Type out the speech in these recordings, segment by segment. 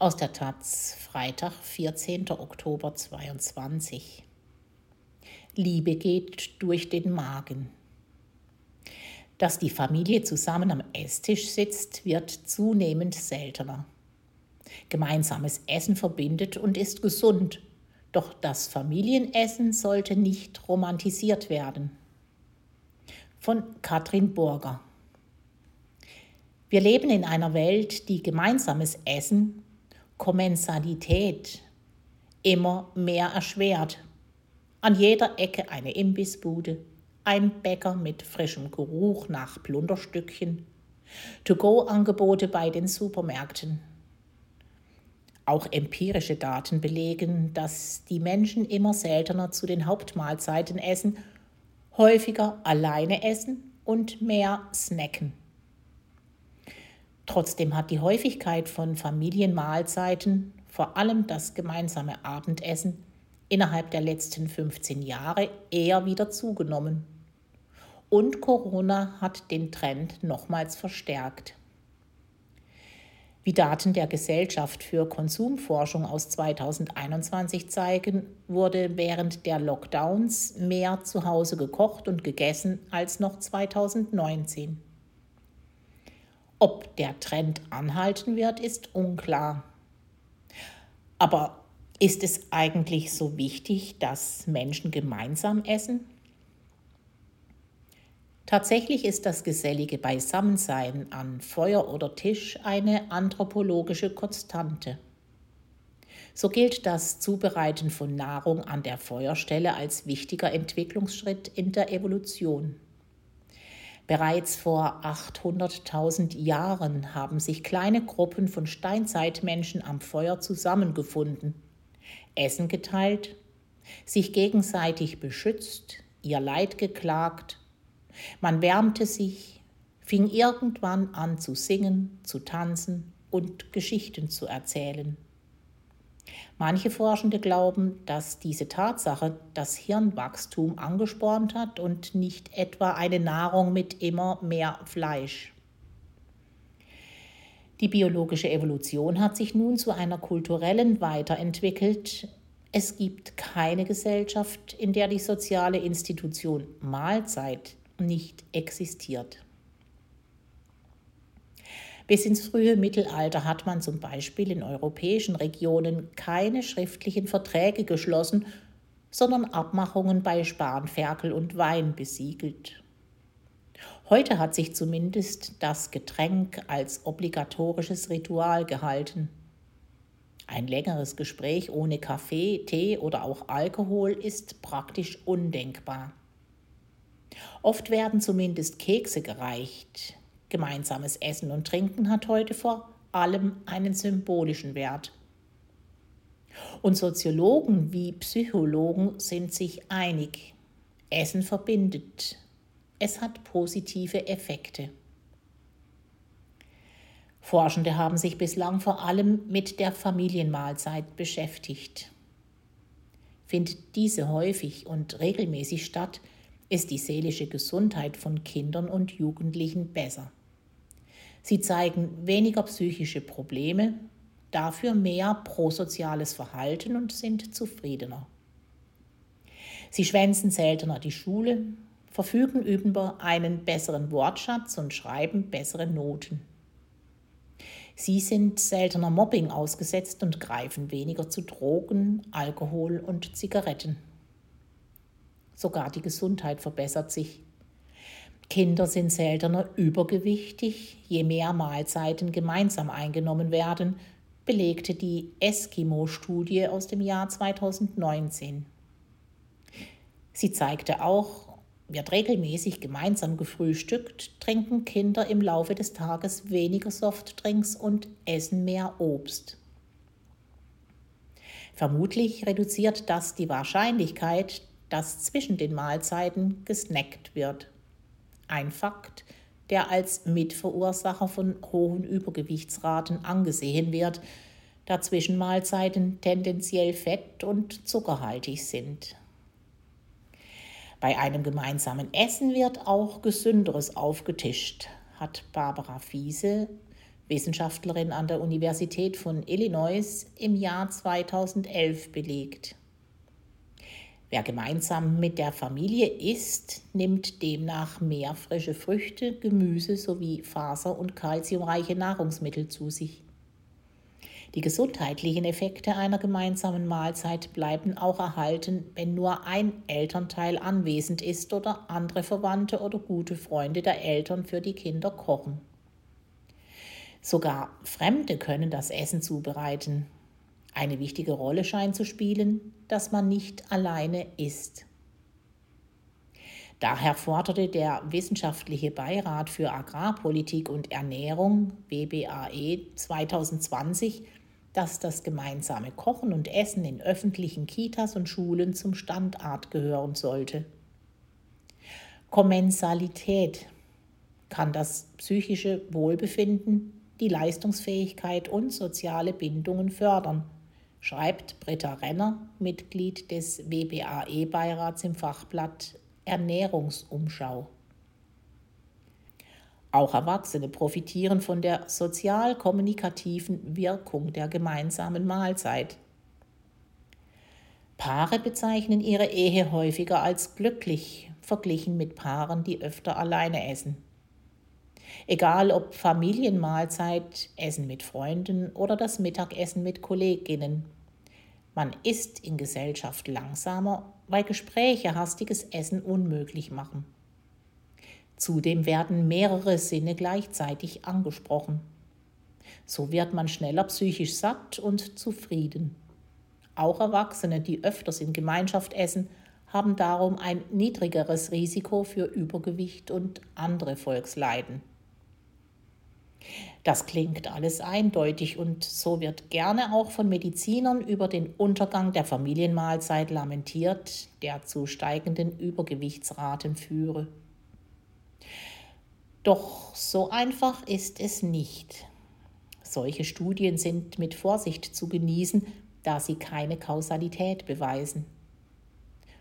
Aus der Taz, Freitag, 14. Oktober 22. Liebe geht durch den Magen. Dass die Familie zusammen am Esstisch sitzt, wird zunehmend seltener. Gemeinsames Essen verbindet und ist gesund, doch das Familienessen sollte nicht romantisiert werden. Von Katrin Burger. Wir leben in einer Welt, die gemeinsames Essen Kommensalität immer mehr erschwert. An jeder Ecke eine Imbissbude, ein Bäcker mit frischem Geruch nach Plunderstückchen, To-Go-Angebote bei den Supermärkten. Auch empirische Daten belegen, dass die Menschen immer seltener zu den Hauptmahlzeiten essen, häufiger alleine essen und mehr snacken. Trotzdem hat die Häufigkeit von Familienmahlzeiten, vor allem das gemeinsame Abendessen, innerhalb der letzten 15 Jahre eher wieder zugenommen. Und Corona hat den Trend nochmals verstärkt. Wie Daten der Gesellschaft für Konsumforschung aus 2021 zeigen, wurde während der Lockdowns mehr zu Hause gekocht und gegessen als noch 2019. Ob der Trend anhalten wird, ist unklar. Aber ist es eigentlich so wichtig, dass Menschen gemeinsam essen? Tatsächlich ist das gesellige Beisammensein an Feuer oder Tisch eine anthropologische Konstante. So gilt das Zubereiten von Nahrung an der Feuerstelle als wichtiger Entwicklungsschritt in der Evolution. Bereits vor 800.000 Jahren haben sich kleine Gruppen von Steinzeitmenschen am Feuer zusammengefunden, Essen geteilt, sich gegenseitig beschützt, ihr Leid geklagt. Man wärmte sich, fing irgendwann an zu singen, zu tanzen und Geschichten zu erzählen. Manche Forschende glauben, dass diese Tatsache das Hirnwachstum angespornt hat und nicht etwa eine Nahrung mit immer mehr Fleisch. Die biologische Evolution hat sich nun zu einer kulturellen weiterentwickelt. Es gibt keine Gesellschaft, in der die soziale Institution Mahlzeit nicht existiert. Bis ins frühe Mittelalter hat man zum Beispiel in europäischen Regionen keine schriftlichen Verträge geschlossen, sondern Abmachungen bei Spanferkel und Wein besiegelt. Heute hat sich zumindest das Getränk als obligatorisches Ritual gehalten. Ein längeres Gespräch ohne Kaffee, Tee oder auch Alkohol ist praktisch undenkbar. Oft werden zumindest Kekse gereicht, Gemeinsames Essen und Trinken hat heute vor allem einen symbolischen Wert. Und Soziologen wie Psychologen sind sich einig. Essen verbindet. Es hat positive Effekte. Forschende haben sich bislang vor allem mit der Familienmahlzeit beschäftigt. Findet diese häufig und regelmäßig statt, ist die seelische Gesundheit von Kindern und Jugendlichen besser. Sie zeigen weniger psychische Probleme, dafür mehr prosoziales Verhalten und sind zufriedener. Sie schwänzen seltener die Schule, verfügen über einen besseren Wortschatz und schreiben bessere Noten. Sie sind seltener Mobbing ausgesetzt und greifen weniger zu Drogen, Alkohol und Zigaretten. Sogar die Gesundheit verbessert sich. Kinder sind seltener übergewichtig, je mehr Mahlzeiten gemeinsam eingenommen werden, belegte die Eskimo-Studie aus dem Jahr 2019. Sie zeigte auch, wird regelmäßig gemeinsam gefrühstückt, trinken Kinder im Laufe des Tages weniger Softdrinks und essen mehr Obst. Vermutlich reduziert das die Wahrscheinlichkeit, dass zwischen den Mahlzeiten gesnackt wird. Ein Fakt, der als Mitverursacher von hohen Übergewichtsraten angesehen wird, da Zwischenmahlzeiten tendenziell fett- und zuckerhaltig sind. Bei einem gemeinsamen Essen wird auch Gesünderes aufgetischt, hat Barbara Fiese Wissenschaftlerin an der Universität von Illinois, im Jahr 2011 belegt. Wer gemeinsam mit der Familie isst, nimmt demnach mehr frische Früchte, Gemüse sowie faser- und kalziumreiche Nahrungsmittel zu sich. Die gesundheitlichen Effekte einer gemeinsamen Mahlzeit bleiben auch erhalten, wenn nur ein Elternteil anwesend ist oder andere Verwandte oder gute Freunde der Eltern für die Kinder kochen. Sogar Fremde können das Essen zubereiten. Eine wichtige Rolle scheint zu spielen, dass man nicht alleine ist. Daher forderte der Wissenschaftliche Beirat für Agrarpolitik und Ernährung WBAE 2020, dass das gemeinsame Kochen und Essen in öffentlichen Kitas und Schulen zum Standard gehören sollte. Kommensalität kann das psychische Wohlbefinden, die Leistungsfähigkeit und soziale Bindungen fördern schreibt Britta Renner, Mitglied des WBAE-Beirats im Fachblatt Ernährungsumschau. Auch Erwachsene profitieren von der sozial-kommunikativen Wirkung der gemeinsamen Mahlzeit. Paare bezeichnen ihre Ehe häufiger als glücklich, verglichen mit Paaren, die öfter alleine essen. Egal ob Familienmahlzeit, Essen mit Freunden oder das Mittagessen mit Kolleginnen. Man isst in Gesellschaft langsamer, weil Gespräche hastiges Essen unmöglich machen. Zudem werden mehrere Sinne gleichzeitig angesprochen. So wird man schneller psychisch satt und zufrieden. Auch Erwachsene, die öfters in Gemeinschaft essen, haben darum ein niedrigeres Risiko für Übergewicht und andere Volksleiden. Das klingt alles eindeutig und so wird gerne auch von Medizinern über den Untergang der Familienmahlzeit lamentiert, der zu steigenden Übergewichtsraten führe. Doch so einfach ist es nicht. Solche Studien sind mit Vorsicht zu genießen, da sie keine Kausalität beweisen.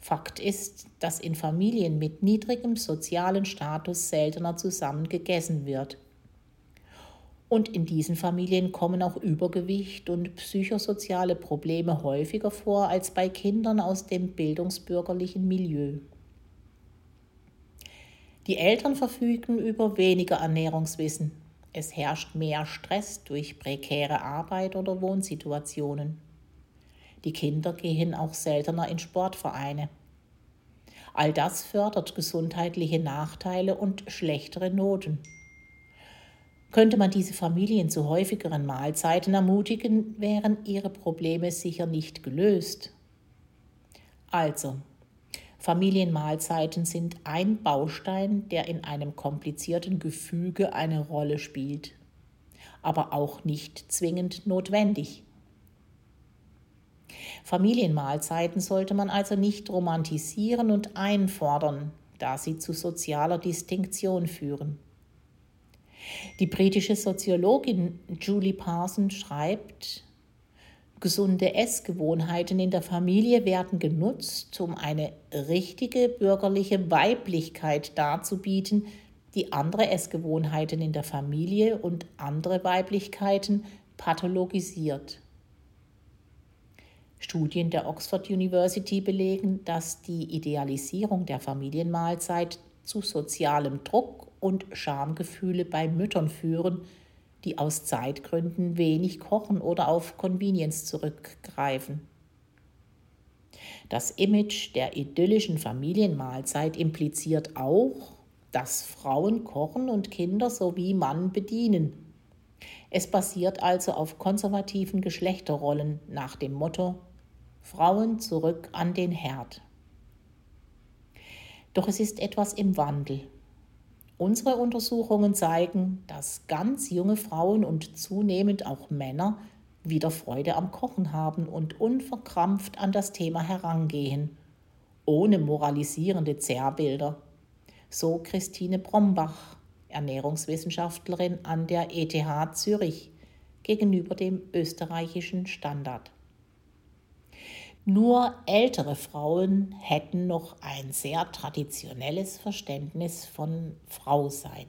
Fakt ist, dass in Familien mit niedrigem sozialen Status seltener zusammen gegessen wird. Und in diesen Familien kommen auch Übergewicht und psychosoziale Probleme häufiger vor als bei Kindern aus dem bildungsbürgerlichen Milieu. Die Eltern verfügen über weniger Ernährungswissen. Es herrscht mehr Stress durch prekäre Arbeit oder Wohnsituationen. Die Kinder gehen auch seltener in Sportvereine. All das fördert gesundheitliche Nachteile und schlechtere Noten. Könnte man diese Familien zu häufigeren Mahlzeiten ermutigen, wären ihre Probleme sicher nicht gelöst. Also, Familienmahlzeiten sind ein Baustein, der in einem komplizierten Gefüge eine Rolle spielt, aber auch nicht zwingend notwendig. Familienmahlzeiten sollte man also nicht romantisieren und einfordern, da sie zu sozialer Distinktion führen. Die britische Soziologin Julie Parson schreibt, Gesunde Essgewohnheiten in der Familie werden genutzt, um eine richtige bürgerliche Weiblichkeit darzubieten, die andere Essgewohnheiten in der Familie und andere Weiblichkeiten pathologisiert. Studien der Oxford University belegen, dass die Idealisierung der Familienmahlzeit zu sozialem Druck und Schamgefühle bei Müttern führen, die aus Zeitgründen wenig kochen oder auf Convenience zurückgreifen. Das Image der idyllischen Familienmahlzeit impliziert auch, dass Frauen kochen und Kinder sowie Mann bedienen. Es basiert also auf konservativen Geschlechterrollen nach dem Motto Frauen zurück an den Herd. Doch es ist etwas im Wandel. Unsere Untersuchungen zeigen, dass ganz junge Frauen und zunehmend auch Männer wieder Freude am Kochen haben und unverkrampft an das Thema herangehen, ohne moralisierende Zerrbilder. So Christine Brombach, Ernährungswissenschaftlerin an der ETH Zürich, gegenüber dem österreichischen Standard. Nur ältere Frauen hätten noch ein sehr traditionelles Verständnis von Frausein.